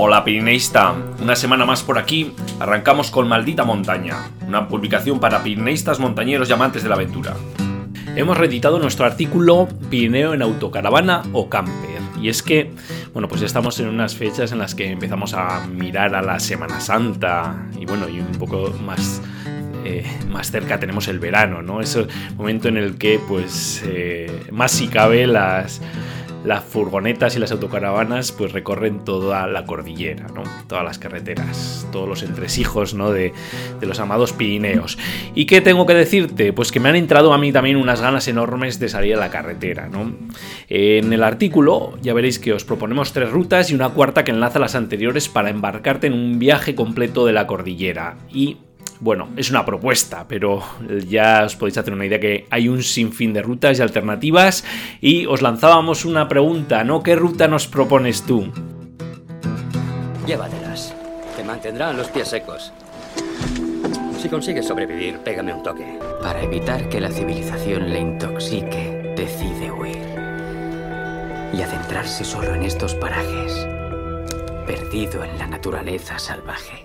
Hola Pirineísta, una semana más por aquí, arrancamos con Maldita Montaña, una publicación para pirineístas, montañeros y amantes de la aventura. Hemos reeditado nuestro artículo Pirineo en autocaravana o camper, y es que, bueno, pues estamos en unas fechas en las que empezamos a mirar a la Semana Santa, y bueno, y un poco más eh, más cerca tenemos el verano, ¿no? Es el momento en el que, pues, eh, más si cabe, las, las furgonetas y las autocaravanas pues recorren toda la cordillera, ¿no? todas las carreteras, todos los entresijos ¿no? de, de, los amados Pirineos. ¿Y qué tengo que decirte? Pues que me han entrado a mí también unas ganas enormes de salir a la carretera. ¿no? En el artículo ya veréis que os proponemos tres rutas y una cuarta que enlaza las anteriores para embarcarte en un viaje completo de la cordillera. Y bueno, es una propuesta, pero ya os podéis hacer una idea que hay un sinfín de rutas y alternativas y os lanzábamos una pregunta, ¿no? ¿Qué ruta nos propones tú? Llévatelas. Te mantendrán los pies secos. Si consigues sobrevivir, pégame un toque. Para evitar que la civilización le intoxique, decide huir. Y adentrarse solo en estos parajes, perdido en la naturaleza salvaje.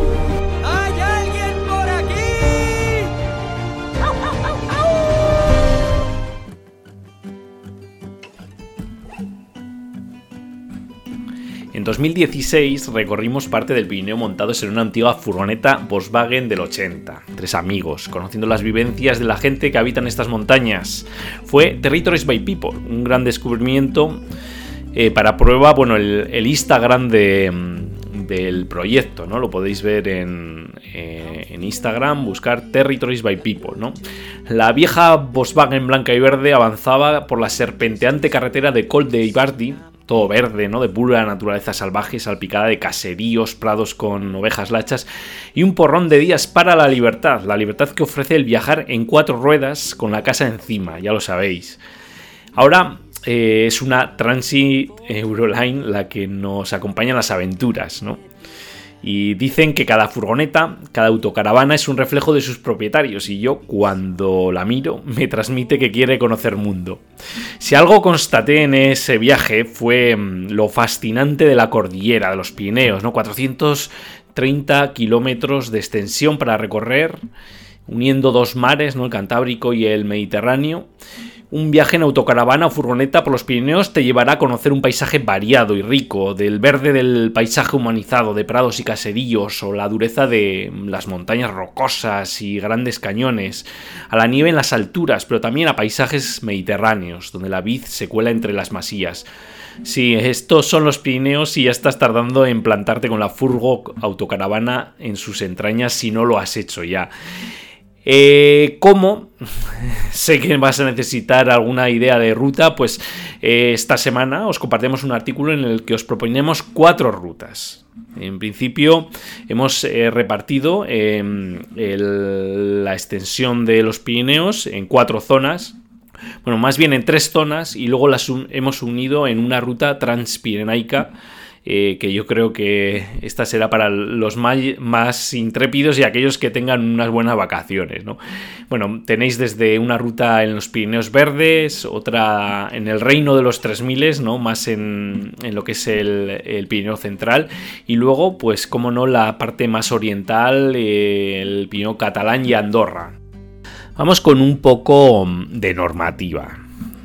En 2016 recorrimos parte del Pirineo montados en una antigua furgoneta Volkswagen del 80. Tres amigos, conociendo las vivencias de la gente que habita en estas montañas. Fue Territories by People, un gran descubrimiento eh, para prueba, bueno, el, Instagram de, del proyecto, ¿no? Lo podéis ver en, eh, en, Instagram, buscar Territories by People, ¿no? La vieja Volkswagen blanca y verde avanzaba por la serpenteante carretera de Col de Ibardi, todo verde, ¿no? De pura naturaleza salvaje, salpicada de caseríos, prados con ovejas lachas y un porrón de días para la libertad, la libertad que ofrece el viajar en cuatro ruedas con la casa encima, ya lo sabéis. Ahora eh, es una Transit Euroline la que nos acompaña en las aventuras, ¿no? Y dicen que cada furgoneta, cada autocaravana es un reflejo de sus propietarios y yo cuando la miro me transmite que quiere conocer mundo. Si algo constaté en ese viaje fue lo fascinante de la cordillera de los Pirineos, ¿no? 430 kilómetros de extensión para recorrer, uniendo dos mares, ¿no? El Cantábrico y el Mediterráneo. Un viaje en autocaravana o furgoneta por los Pirineos te llevará a conocer un paisaje variado y rico, del verde del paisaje humanizado de prados y caseríos o la dureza de las montañas rocosas y grandes cañones, a la nieve en las alturas, pero también a paisajes mediterráneos, donde la vid se cuela entre las masías. Sí, estos son los Pirineos y ya estás tardando en plantarte con la furgo autocaravana en sus entrañas si no lo has hecho ya. Eh, ¿Cómo? sé que vas a necesitar alguna idea de ruta, pues eh, esta semana os compartimos un artículo en el que os proponemos cuatro rutas. En principio hemos eh, repartido el, la extensión de los Pirineos en cuatro zonas. Bueno, más bien en tres zonas y luego las hemos unido en una ruta transpirenaica eh, que yo creo que esta será para los más, intrépidos y aquellos que tengan unas buenas vacaciones. ¿no? Bueno, tenéis desde una ruta en los Pirineos Verdes, otra en el Reino de los 3000, ¿no? más en, en lo que es el, el, Pirineo Central, y luego, pues, como no, la parte más oriental, eh, el Pirineo Catalán y Andorra. Vamos con un poco de normativa.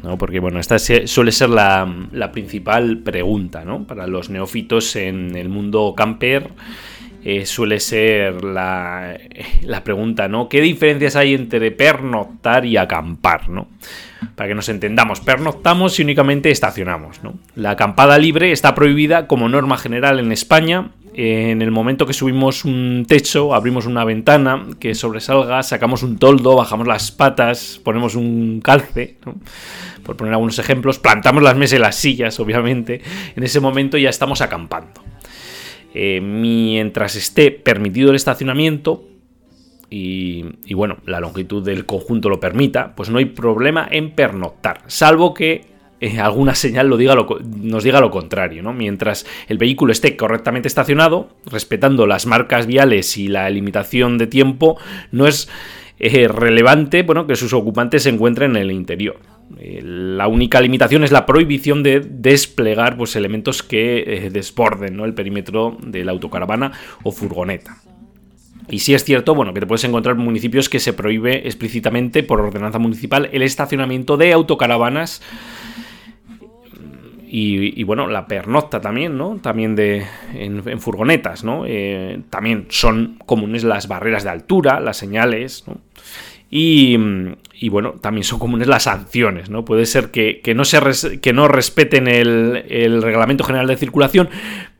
¿No? Porque bueno, esta suele ser la, la, principal pregunta, ¿no? Para los neófitos en el mundo camper. Eh, suele ser la, la, pregunta, ¿no? ¿Qué diferencias hay entre pernoctar y acampar, ¿no? Para que nos entendamos, pernoctamos y únicamente estacionamos, ¿no? La acampada libre está prohibida como norma general en España en el momento que subimos un techo, abrimos una ventana que sobresalga, sacamos un toldo, bajamos las patas, ponemos un calce, por poner algunos ejemplos, plantamos las mesas y las sillas, obviamente, en ese momento ya estamos acampando. eh, mientras esté permitido el estacionamiento, y, bueno, la longitud del conjunto lo permita, pues no hay problema en pernoctar, salvo que eh, alguna señal lo diga nos diga lo contrario, ¿no? Mientras el vehículo esté correctamente estacionado, respetando las marcas viales y la limitación de tiempo, no es eh, relevante bueno, que sus ocupantes se encuentren en el interior. Eh, la única limitación es la prohibición de desplegar pues, elementos que desborden ¿no? el perímetro de la autocaravana o furgoneta. Y sí es cierto, bueno, que te puedes encontrar municipios que se prohíbe explícitamente por ordenanza municipal el estacionamiento de autocaravanas y, bueno, la pernocta también, ¿no? También de, en, furgonetas, ¿no? Eh, también son comunes las barreras de altura, las señales, ¿no? Y, y, bueno, también son comunes las sanciones, ¿no? Puede ser que, no, se que no respeten el, el, reglamento general de circulación,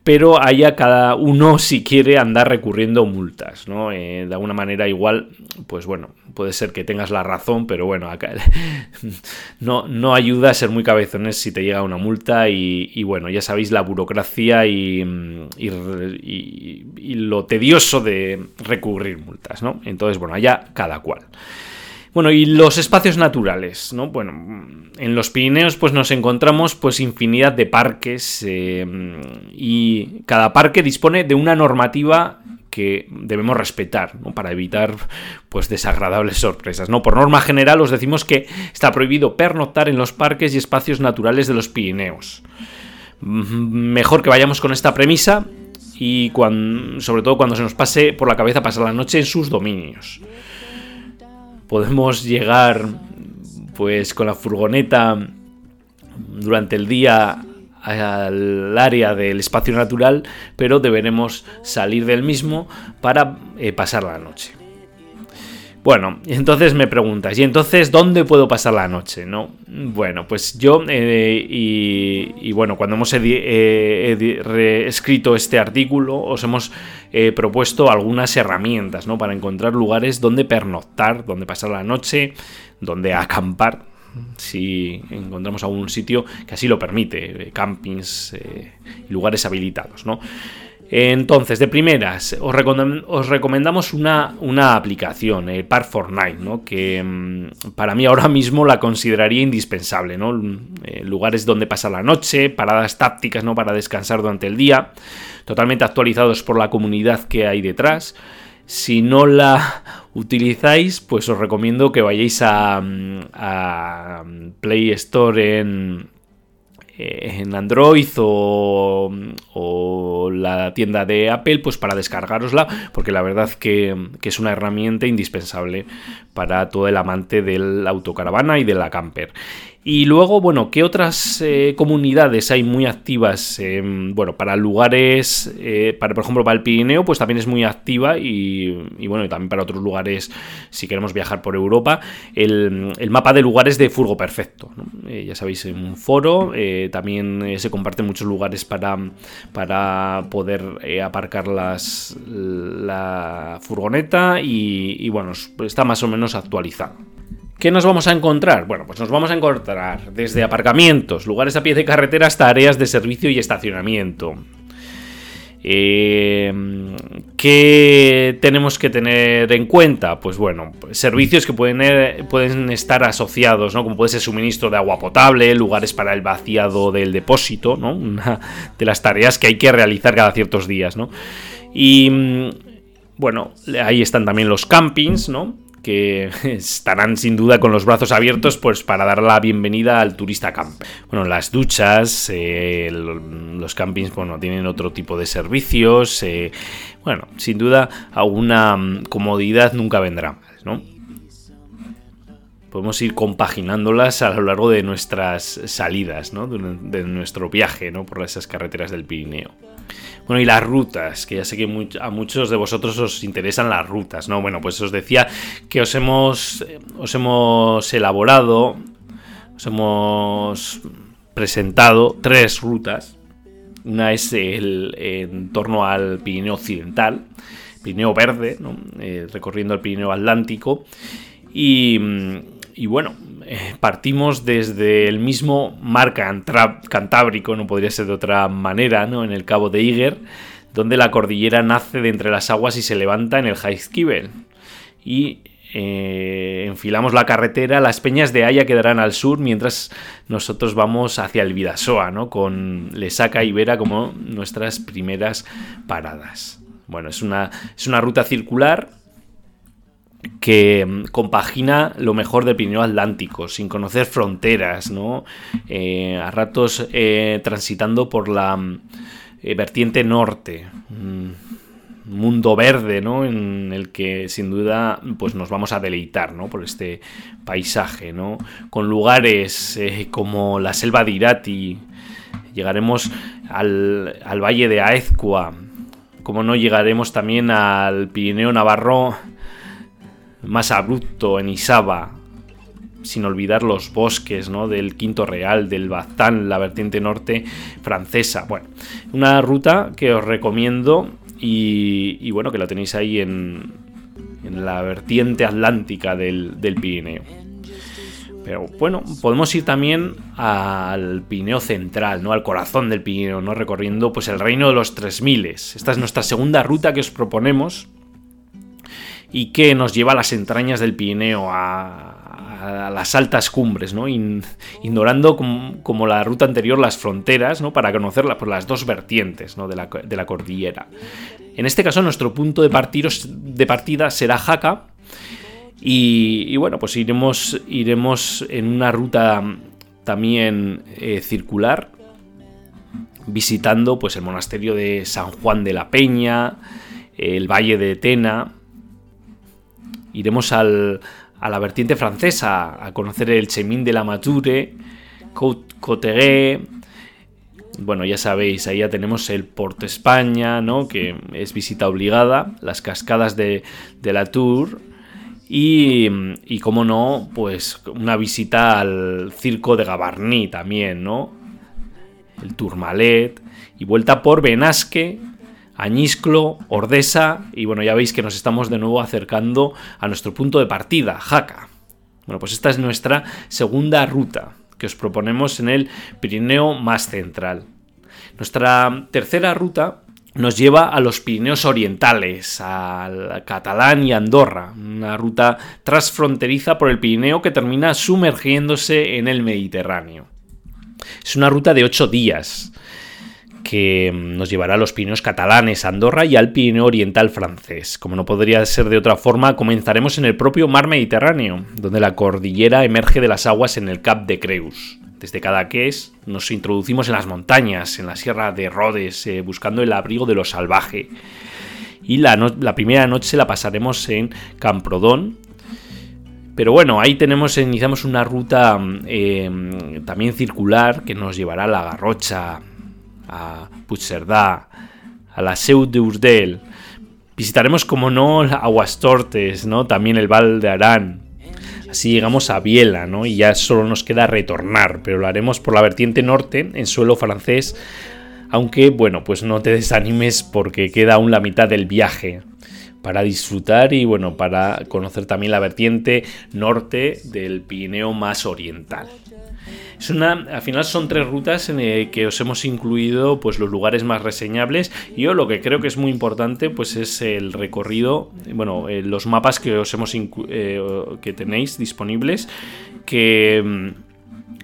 pero haya cada uno si quiere andar recurriendo multas, ¿no? Eh, de alguna manera igual, pues bueno, puede ser que tengas la razón, pero bueno, acá no, no ayuda a ser muy cabezones si te llega una multa y, bueno, ya sabéis la burocracia y, y, lo tedioso de recurrir multas, ¿no? Entonces, bueno, allá cada cual. Bueno, y los espacios naturales, ¿no? Bueno, en los Pirineos pues nos encontramos pues infinidad de parques eh, y cada parque dispone de una normativa que debemos respetar ¿no? para evitar pues desagradables sorpresas. ¿no? Por norma general os decimos que está prohibido pernoctar en los parques y espacios naturales de los Pirineos. Mejor que vayamos con esta premisa y sobre todo cuando se nos pase por la cabeza pasar la noche en sus dominios podemos llegar pues con la furgoneta durante el día al área del espacio natural, pero deberemos salir del mismo para eh, pasar la noche. Bueno, entonces me preguntas, ¿y entonces dónde puedo pasar la noche? ¿No? Bueno, pues yo, eh, y, bueno, cuando hemos eh, escrito este artículo, os hemos eh, propuesto algunas herramientas, ¿no? Para encontrar lugares donde pernoctar, donde pasar la noche, donde acampar, si encontramos algún sitio que así lo permite, campings y lugares habilitados, ¿no? Entonces, de primeras, os, recomendamos una, aplicación, el Park Fortnite, ¿no? que mm, para mí ahora mismo la consideraría indispensable. ¿no? Eh, lugares donde pasar la noche, paradas tácticas ¿no? para descansar durante el día, totalmente actualizados por la comunidad que hay detrás. Si no la utilizáis, pues os recomiendo que vayáis a, mm, Play Store en, eh, en Android o, la tienda de Apple, pues para descargarosla, porque la verdad que, que, es una herramienta indispensable para todo el amante del autocaravana y de la camper. Y luego, bueno, ¿qué otras eh, comunidades hay muy activas? bueno, para lugares, eh, para, por ejemplo, para el Pirineo, pues también es muy activa y, bueno, y también para otros lugares, si queremos viajar por Europa, el, mapa de lugares de Furgo Perfecto. Eh, ya sabéis, en un foro, también se comparten muchos lugares para, para poder aparcar las, la furgoneta y, y bueno, está más o menos actualizado. ¿Qué nos vamos a encontrar? Bueno, pues nos vamos a encontrar desde aparcamientos, lugares a pie de carretera hasta áreas de servicio y estacionamiento. Eh, ¿Qué tenemos que tener en cuenta? Pues bueno, servicios que pueden, eh, pueden estar asociados, ¿no? Como puede ser suministro de agua potable, lugares para el vaciado del depósito, ¿no? Una de las tareas que hay que realizar cada ciertos días, ¿no? Y mm, bueno, ahí están también los campings, ¿no? Que estarán sin duda con los brazos abiertos pues para dar la bienvenida al turista camp. Bueno, las duchas, eh, los campings bueno, tienen otro tipo de servicios. Eh, bueno, sin duda alguna mm, comodidad nunca vendrá ¿no? Podemos ir compaginándolas a lo largo de nuestras salidas, ¿no? de, nuestro viaje ¿no? por esas carreteras del Pirineo. Bueno, y las rutas, que ya sé que a muchos de vosotros os interesan las rutas, ¿no? Bueno, pues os decía que os hemos, os hemos elaborado, os hemos presentado tres rutas. Una es el, en torno al Pirineo Occidental, Pirineo Verde, eh, recorriendo el Pirineo Atlántico. Y, y bueno, eh, partimos desde el mismo mar Cantábrico, no podría ser de otra manera, ¿no? en el Cabo de Iger, donde la cordillera nace de entre las aguas y se levanta en el Jaizkibel. Y eh, enfilamos la carretera, las peñas de Haya quedarán al sur, mientras nosotros vamos hacia el Vidasoa, ¿no? con Lesaca y Vera como nuestras primeras paradas. Bueno, es una, es una ruta circular que mm, compagina lo mejor del Pirineo Atlántico, sin conocer fronteras, ¿no? Eh, a ratos eh, transitando por la mm, vertiente norte. Mm, mundo verde, ¿no? En el que sin duda pues nos vamos a deleitar, ¿no? Por este paisaje, ¿no? Con lugares eh, como la selva de Irati, llegaremos al, al valle de Aezcua, como no llegaremos también al Pirineo Navarro más abrupto en Isaba, sin olvidar los bosques ¿no? del Quinto Real, del Baztán, la vertiente norte francesa. Bueno, una ruta que os recomiendo y, bueno, que la tenéis ahí en, la vertiente atlántica del, del, Pirineo. Pero bueno, podemos ir también al Pirineo central, ¿no? Al corazón del Pirineo, ¿no? Recorriendo pues el reino de los 3000. Esta es nuestra segunda ruta que os proponemos y que nos lleva a las entrañas del Pirineo, a, las altas cumbres, ¿no? ignorando como, la ruta anterior las fronteras, ¿no? para conocerlas por las dos vertientes ¿no? de, la, cordillera. En este caso, nuestro punto de, de partida será Jaca. Y, bueno, pues iremos, iremos en una ruta también eh, circular, visitando pues, el monasterio de San Juan de la Peña, el valle de Tena. Iremos al, a la vertiente francesa, a conocer el Chemin de la Mature, Cotegué. Bueno, ya sabéis, ahí ya tenemos el Porto España, ¿no? que es visita obligada, las cascadas de, la Tour. Y, y, como no, pues una visita al circo de Gavarní también, ¿no? El Tourmalet. Y vuelta por Benasque, Añisclo, Ordesa y bueno, ya veis que nos estamos de nuevo acercando a nuestro punto de partida, Jaca. Bueno, pues esta es nuestra segunda ruta que os proponemos en el Pirineo más central. Nuestra tercera ruta nos lleva a los Pirineos orientales, al Catalán y Andorra, una ruta transfronteriza por el Pirineo que termina sumergiéndose en el Mediterráneo. Es una ruta de ocho días, que nos llevará a los Pirineos catalanes, Andorra y al Pirineo oriental francés. Como no podría ser de otra forma, comenzaremos en el propio mar Mediterráneo, donde la cordillera emerge de las aguas en el Cap de Creus. Desde Cadaqués nos introducimos en las montañas, en la sierra de Rhodes, eh, buscando el abrigo de lo salvaje. Y la, primera noche la pasaremos en Camprodón, pero bueno, ahí tenemos, iniciamos una ruta eh, también circular que nos llevará a la Garrocha, a Puigcerdá, a la Seu de. Visitaremos, como no, Aguastortes, ¿no? También el Val de Arán. Así llegamos a Biela, ¿no? Y ya solo nos queda retornar, pero lo haremos por la vertiente norte, en suelo francés. Aunque, bueno, pues no te desanimes porque queda aún la mitad del viaje para disfrutar y bueno, para conocer también la vertiente norte del Pirineo más oriental. Es al final son tres rutas en el que os hemos incluido pues los lugares más reseñables. Y yo lo que creo que es muy importante pues es el recorrido, bueno, eh, los mapas que os hemos eh, que tenéis disponibles que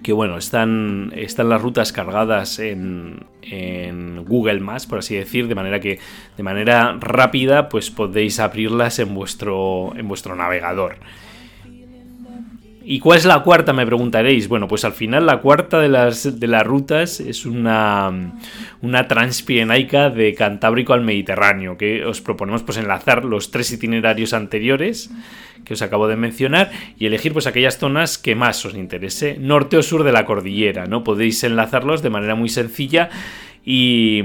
que bueno, están, están las rutas cargadas en, en, Google Maps, por así decir, de manera que de manera rápida pues podéis abrirlas en vuestro, en vuestro navegador. ¿Y cuál es la cuarta? Me preguntaréis. Bueno, pues al final la cuarta de las, de las rutas es una, una transpirenaica de Cantábrico al Mediterráneo, que os proponemos pues enlazar los tres itinerarios anteriores que os acabo de mencionar y elegir pues aquellas zonas que más os interese, norte o sur de la cordillera, ¿no? Podéis enlazarlos de manera muy sencilla y...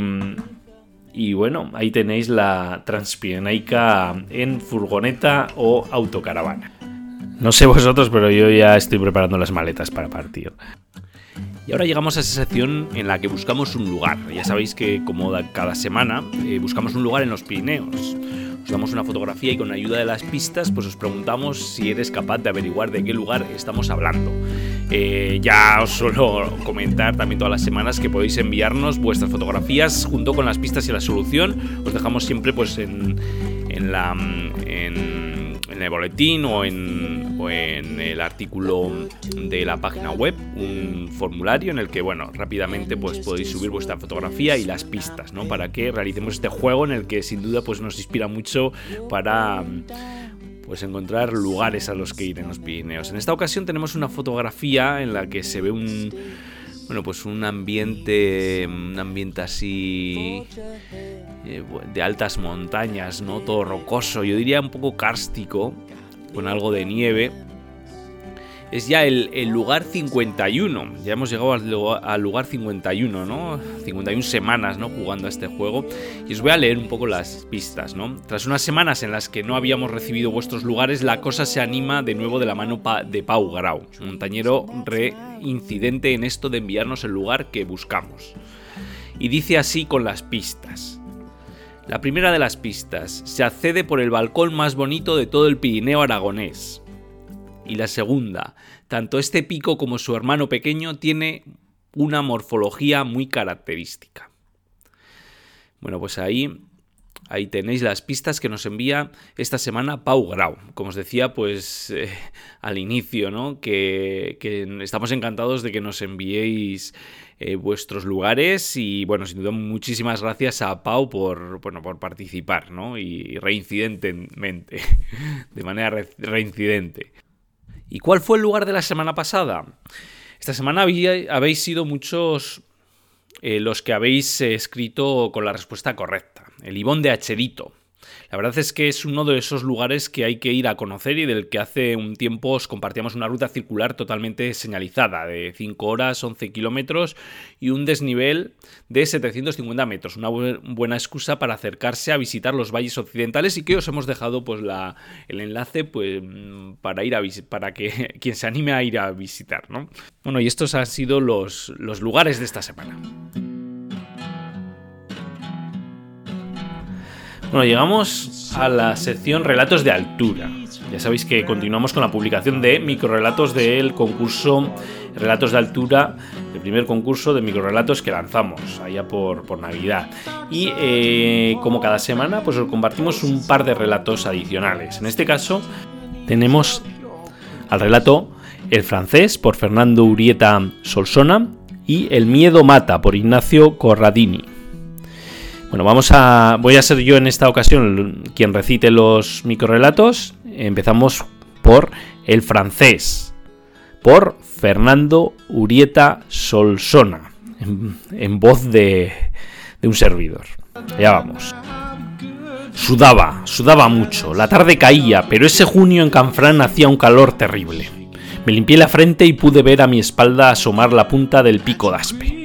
Y bueno, ahí tenéis la Transpirenaica en furgoneta o autocaravana. No sé vosotros, pero yo ya estoy preparando las maletas para partir. Y ahora llegamos a esa sección en la que buscamos un lugar. Ya sabéis que como cada semana eh, buscamos un lugar en los Pirineos. Os damos una fotografía y con ayuda de las pistas pues os preguntamos si eres capaz de averiguar de qué lugar estamos hablando. Eh, ya os suelo comentar también todas las semanas que podéis enviarnos vuestras fotografías junto con las pistas y la solución. Os dejamos siempre pues en, en la... En, en el boletín o en, en, el artículo de la página web un formulario en el que, bueno, rápidamente pues podéis subir vuestra fotografía y las pistas, ¿no? Para que realicemos este juego en el que sin duda pues nos inspira mucho para pues encontrar lugares a los que ir en los Pirineos. En esta ocasión tenemos una fotografía en la que se ve un bueno, pues un ambiente, un ambiente así eh, de altas montañas, ¿no? Todo rocoso, yo diría un poco kárstico, con algo de nieve es ya el, lugar 51. Ya hemos llegado al, lugar 51, ¿no? 51 semanas, ¿no? Jugando a este juego. Y os voy a leer un poco las pistas, ¿no? Tras unas semanas en las que no habíamos recibido vuestros lugares, la cosa se anima de nuevo de la mano de Pau Grau, montañero reincidente en esto de enviarnos el lugar que buscamos. Y dice así con las pistas. La primera de las pistas se accede por el balcón más bonito de todo el Pirineo aragonés y la segunda, tanto este pico como su hermano pequeño tiene una morfología muy característica. Bueno, pues ahí Ahí tenéis las pistas que nos envía esta semana Pau Grau. Como os decía, pues eh, al inicio, ¿no? Que, estamos encantados de que nos enviéis eh, vuestros lugares y, bueno, sin duda, muchísimas gracias a Pau por, bueno, por participar, ¿no? Y reincidentemente, de manera reincidente. ¿Y cuál fue el lugar de la semana pasada? Esta semana habéis sido muchos eh, los que habéis escrito con la respuesta correcta. El Ibón de Acherito. La verdad es que es uno de esos lugares que hay que ir a conocer y del que hace un tiempo os compartíamos una ruta circular totalmente señalizada de 5 horas, 11 kilómetros y un desnivel de 750 metros. Una buena excusa para acercarse a visitar los valles occidentales y que os hemos dejado pues el enlace pues, para, ir a, para que quien se anime a ir a visitar. ¿no? Bueno, y estos han sido los lugares de esta semana. Bueno, llegamos a la sección Relatos de Altura. Ya sabéis que continuamos con la publicación de microrelatos del concurso Relatos de Altura, el primer concurso de microrelatos que lanzamos allá por, por Navidad. Y eh, como cada semana, pues os compartimos un par de relatos adicionales. En este caso, tenemos al relato El francés por Fernando Urieta Solsona y El miedo mata por Ignacio Corradini. Bueno, vamos a. Voy a ser yo en esta ocasión quien recite los microrelatos. Empezamos por el francés. Por Fernando Urieta Solsona. En, voz de, de un servidor. Ya vamos. Sudaba, sudaba mucho. La tarde caía, pero ese junio en Canfrán hacía un calor terrible. Me limpié la frente y pude ver a mi espalda asomar la punta del pico d'aspe.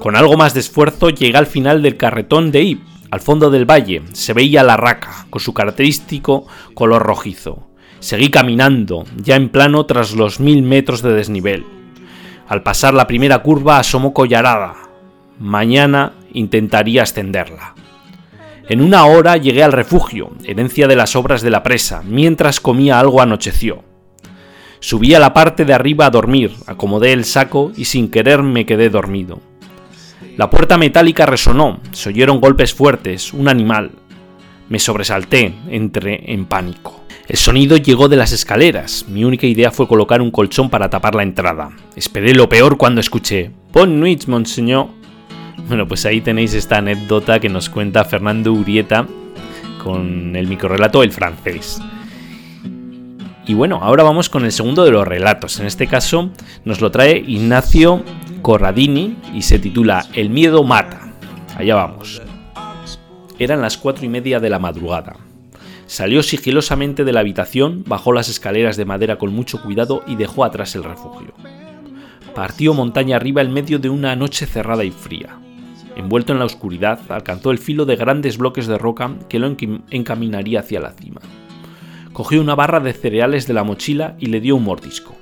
Con algo más de esfuerzo llegué al final del carretón de Ip. Al fondo del valle se veía la raca, con su característico color rojizo. Seguí caminando, ya en plano tras los mil metros de desnivel. Al pasar la primera curva asomó Collarada. Mañana intentaría ascenderla. En una hora llegué al refugio, herencia de las obras de la presa, mientras comía algo anocheció. Subí a la parte de arriba a dormir, acomodé el saco y sin querer me quedé dormido. La puerta metálica resonó, se oyeron golpes fuertes, un animal. Me sobresalté, entré en pánico. El sonido llegó de las escaleras. Mi única idea fue colocar un colchón para tapar la entrada. Esperé lo peor cuando escuché Bon nuit, monseñor. Bueno, pues ahí tenéis esta anécdota que nos cuenta Fernando Urieta con el microrelato El francés. Y bueno, ahora vamos con el segundo de los relatos. En este caso nos lo trae Ignacio Corradini y se titula El miedo mata. Allá vamos. Eran las cuatro y media de la madrugada. Salió sigilosamente de la habitación, bajó las escaleras de madera con mucho cuidado y dejó atrás el refugio. Partió montaña arriba en medio de una noche cerrada y fría. Envuelto en la oscuridad, alcanzó el filo de grandes bloques de roca que lo encaminaría hacia la cima. Cogió una barra de cereales de la mochila y le dio un mordisco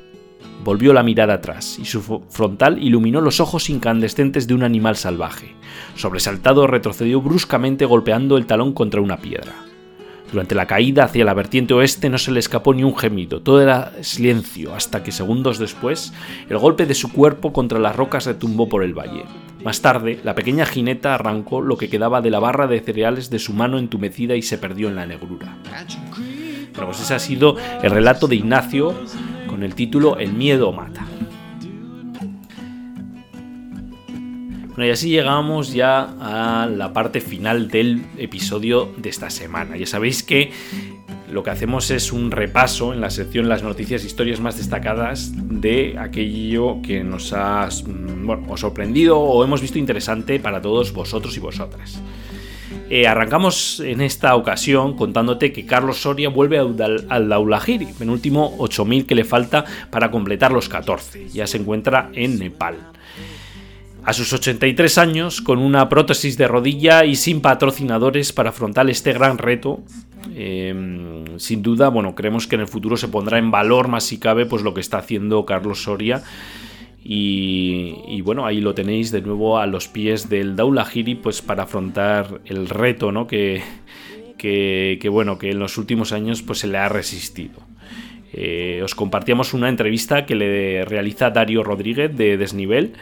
volvió la mirada atrás y su frontal iluminó los ojos incandescentes de un animal salvaje. Sobresaltado retrocedió bruscamente golpeando el talón contra una piedra. Durante la caída hacia la vertiente oeste no se le escapó ni un gemido, todo era silencio, hasta que segundos después el golpe de su cuerpo contra las rocas retumbó por el valle. Más tarde, la pequeña jineta arrancó lo que quedaba de la barra de cereales de su mano entumecida y se perdió en la negrura. Bueno, pues ese ha sido el relato de Ignacio con el título El miedo mata. Bueno, y así llegamos ya a la parte final del episodio de esta semana. Ya sabéis que lo que hacemos es un repaso en la sección Las noticias e historias más destacadas de aquello que nos ha bueno, sorprendido o hemos visto interesante para todos vosotros y vosotras. Eh, arrancamos en esta ocasión contándote que Carlos Soria vuelve al, Daulahiri, penúltimo 8000 que le falta para completar los 14. Ya se encuentra en Nepal. A sus 83 años, con una prótesis de rodilla y sin patrocinadores para afrontar este gran reto, em, sin duda, bueno, creemos que en el futuro se pondrá en valor más si cabe pues lo que está haciendo Carlos Soria. Y, bueno, ahí lo tenéis de nuevo a los pies del Daulahiri, pues para afrontar el reto, ¿no? Que, que, bueno, que en los últimos años pues se le ha resistido. Eh, os compartíamos una entrevista que le realiza Dario Rodríguez de Desnivel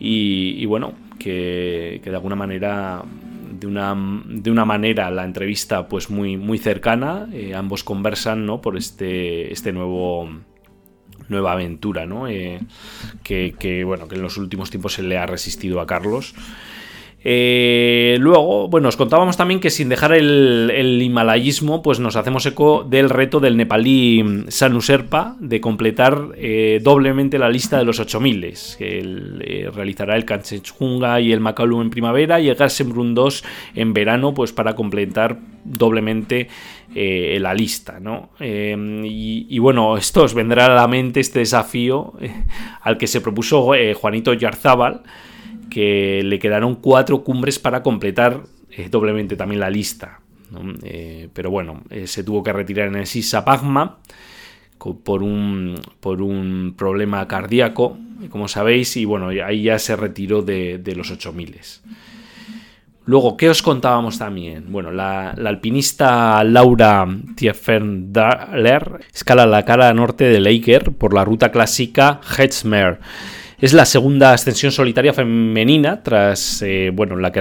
y, bueno, que, de alguna manera de una, de una, manera la entrevista pues muy, muy cercana, eh, ambos conversan ¿no? por este, este nuevo nueva aventura ¿no? Eh, que, que, bueno que en los últimos tiempos se le ha resistido a Carlos eh, luego, bueno, os contábamos también que sin dejar el, himalayismo, pues nos hacemos eco del reto del nepalí Sanuserpa de completar eh, doblemente la lista de los 8000. Que eh, realizará el Kanchenjunga y el Makalu en primavera y el Gassembrun 2 en verano, pues para completar doblemente la lista, ¿no? Y, y, bueno, esto os vendrá a la mente este desafío al que se propuso Juanito Yarzábal que le quedaron cuatro cumbres para completar eh, doblemente también la lista. Eh, pero bueno, eh, se tuvo que retirar en el Sisa Pagma por un, por un problema cardíaco, como sabéis, y bueno, ahí ya se retiró de, los 8000. Luego, ¿qué os contábamos también? Bueno, la, alpinista Laura Tiefendaler escala la cara norte de Laker por la ruta clásica Hetzmer es la segunda ascensión solitaria femenina tras eh, bueno, la, que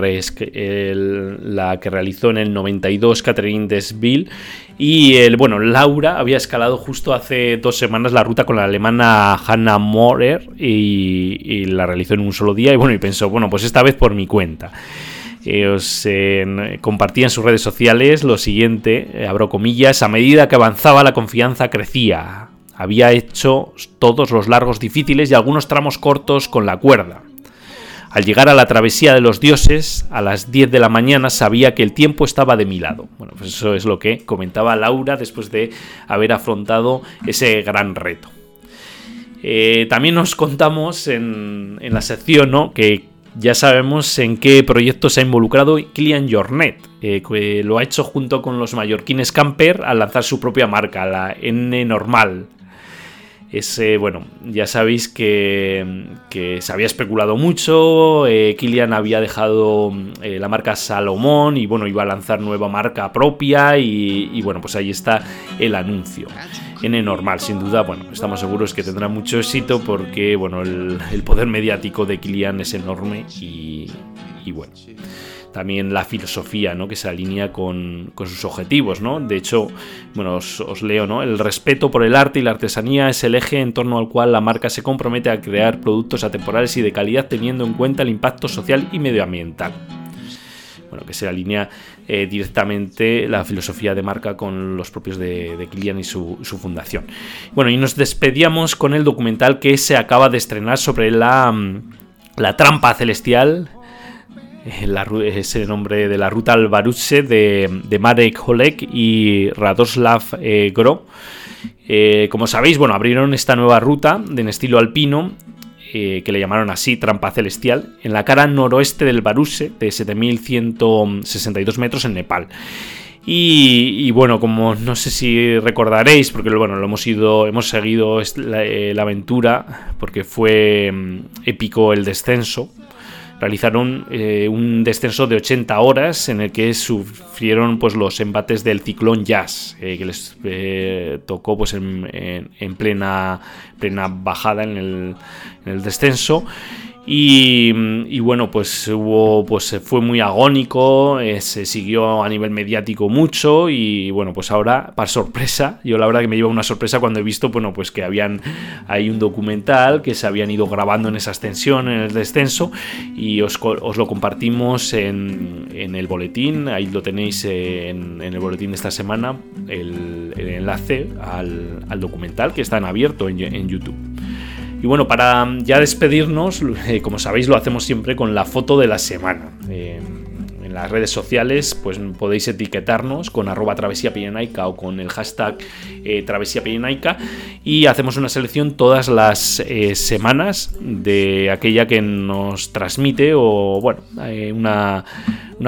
realizó en el 92 Catherine Desville y el, bueno, Laura había escalado justo hace dos semanas la ruta con la alemana Hannah Morer y, la realizó en un solo día y bueno, y pensó, bueno, pues esta vez por mi cuenta. Eh, os compartía en sus redes sociales lo siguiente, eh, abro comillas, a medida que avanzaba la confianza crecía, había hecho todos los largos difíciles y algunos tramos cortos con la cuerda. Al llegar a la travesía de los dioses, a las 10 de la mañana sabía que el tiempo estaba de mi lado. Bueno, pues eso es lo que comentaba Laura después de haber afrontado ese gran reto. Eh, también nos contamos en, la sección ¿no? que ya sabemos en qué proyecto se ha involucrado Kilian Jornet, eh, que lo ha hecho junto con los mallorquines Camper al lanzar su propia marca, la N Normal, ese, bueno, ya sabéis que, se había especulado mucho, eh, Kilian había dejado eh, la marca Salomón y bueno, iba a lanzar nueva marca propia y, bueno, pues ahí está el anuncio. N normal, sin duda, bueno, estamos seguros que tendrá mucho éxito porque bueno, el, poder mediático de Kilian es enorme y, y bueno también la filosofía ¿no? que se alinea con, sus objetivos. ¿no? De hecho, bueno, os, leo, ¿no? el respeto por el arte y la artesanía es el eje en torno al cual la marca se compromete a crear productos atemporales y de calidad teniendo en cuenta el impacto social y medioambiental. Bueno, que se alinea eh, directamente la filosofía de marca con los propios de, de Kilian y su, su, fundación. Bueno, y nos despedíamos con el documental que se acaba de estrenar sobre la, mm, la trampa celestial es el nombre de la ruta Albaruche de, de Marek Holek y Radoslav eh, Gro. Eh, como sabéis, bueno, abrieron esta nueva ruta en estilo alpino, eh, que le llamaron así Trampa Celestial, en la cara noroeste del Baruse, de 7.162 metros en Nepal. Y, bueno, como no sé si recordaréis, porque bueno, lo hemos ido, hemos seguido la aventura, porque fue mm, épico el descenso realizaron eh, un descenso de 80 horas en el que sufrieron pues, los embates del ciclón Jazz, eh, que les eh, tocó pues, en, plena, plena bajada en el, en el descenso. Y, bueno, pues hubo, pues fue muy agónico, eh, se siguió a nivel mediático mucho y bueno, pues ahora, para sorpresa, yo la verdad que me lleva una sorpresa cuando he visto, bueno, pues que habían, hay un documental que se habían ido grabando en esa extensión, en el descenso, y os, lo compartimos en, el boletín, ahí lo tenéis en, el boletín de esta semana, el, enlace al, documental que está en abierto en YouTube. Y bueno, para ya despedirnos, eh, como sabéis, lo hacemos siempre con la foto de la semana. Eh, en las redes sociales, pues podéis etiquetarnos con arroba travesía o con el hashtag eh, y hacemos una selección todas las semanas de aquella que nos transmite o, bueno, una,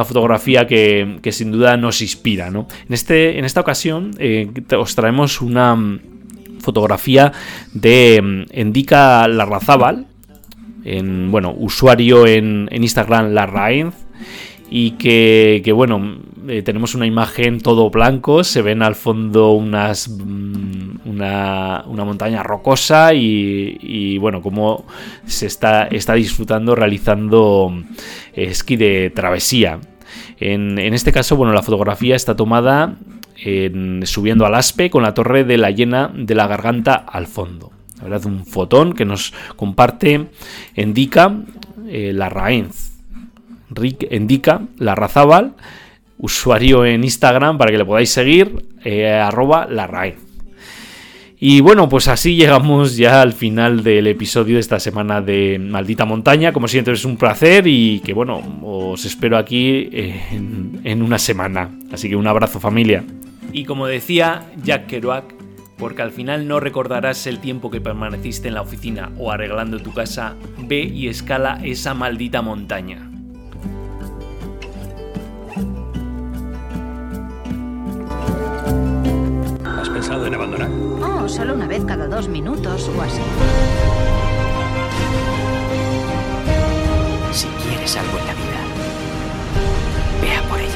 fotografía que, que, sin duda nos inspira. ¿no? En, este, en esta ocasión os traemos una fotografía de mm, Endica Larrazábal, en, bueno, usuario en, Instagram Larraenz, y que, bueno, eh, tenemos una imagen todo blanco, se ven al fondo unas, mm, una, montaña rocosa y, bueno, como se está, está disfrutando realizando eh, esquí de travesía. En, este caso, bueno, la fotografía está tomada subiendo al Aspe con la torre de la llena de la garganta al fondo. La verdad, un fotón que nos comparte Endica eh, la Raenz. Rick Endica la Razabal, usuario en Instagram para que le podáis seguir, eh, arroba la. Y bueno, pues así llegamos ya al final del episodio de esta semana de Maldita Montaña. Como siempre es un placer y que bueno, os espero aquí en, en una semana. Así que un abrazo familia. Y como decía Jack Kerouac, porque al final no recordarás el tiempo que permaneciste en la oficina o arreglando tu casa, ve y escala esa maldita montaña. pensado en abandonar? Oh, solo una vez cada dos minutos o así. Si quieres algo en la vida, vea por ello.